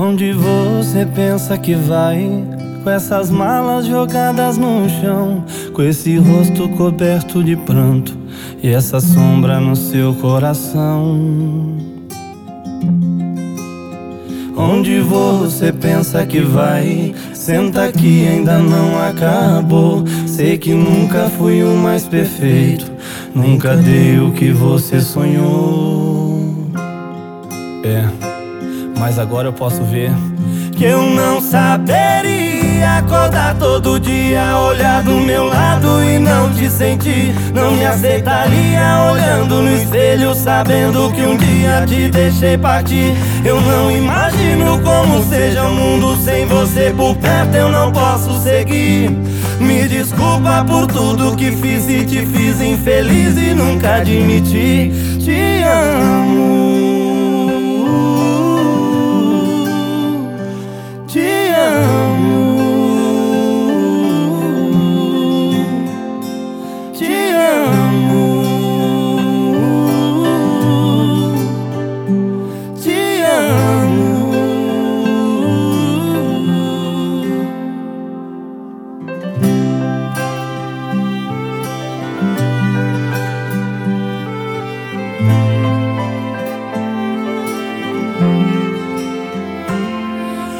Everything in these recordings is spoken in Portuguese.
Onde você pensa que vai? Com essas malas jogadas no chão, com esse rosto coberto de pranto e essa sombra no seu coração. Onde você pensa que vai? Senta aqui, ainda não acabou. Sei que nunca fui o mais perfeito, nunca dei o que você sonhou. É, mas agora eu posso ver que eu não saberia acordar todo dia, olhar do meu lado e não te sentir. Não me aceitaria olhando no espelho, sabendo que um dia te deixei partir. Eu não imagino como seja o mundo sem você por perto, eu não posso seguir. Me desculpa por tudo que fiz e te fiz infeliz e nunca admiti. Te amo.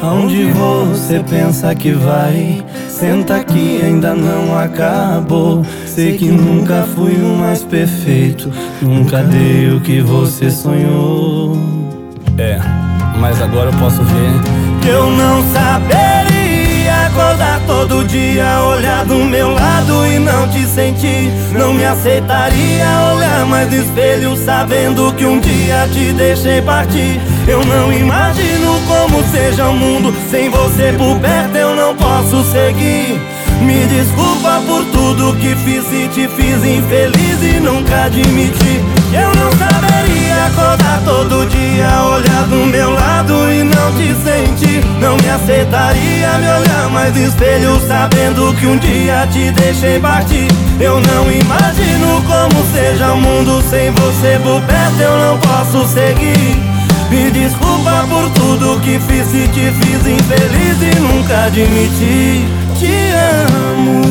Aonde você pensa que vai? Senta aqui, ainda não acabou. Sei que nunca fui o mais perfeito, nunca dei o que você sonhou. É, mas agora eu posso ver eu não saberia acordar todo dia, olhar do meu lado e não te sentir. Não me aceitaria olhar mais no espelho, sabendo que um dia te deixei partir. Eu não imagino como seja o mundo sem você por perto, eu não posso seguir. Me desculpa por tudo que fiz e te fiz infeliz e nunca admiti. Eu não saberia acordar todo dia, olhar do meu lado e não te sentir. Não me aceitaria me olhar mais espelho, sabendo que um dia te deixei partir. Eu não imagino como seja o mundo sem você por perto, eu não posso seguir. Me desculpa por tudo que fiz e te fiz infeliz e nunca admiti. Te amo.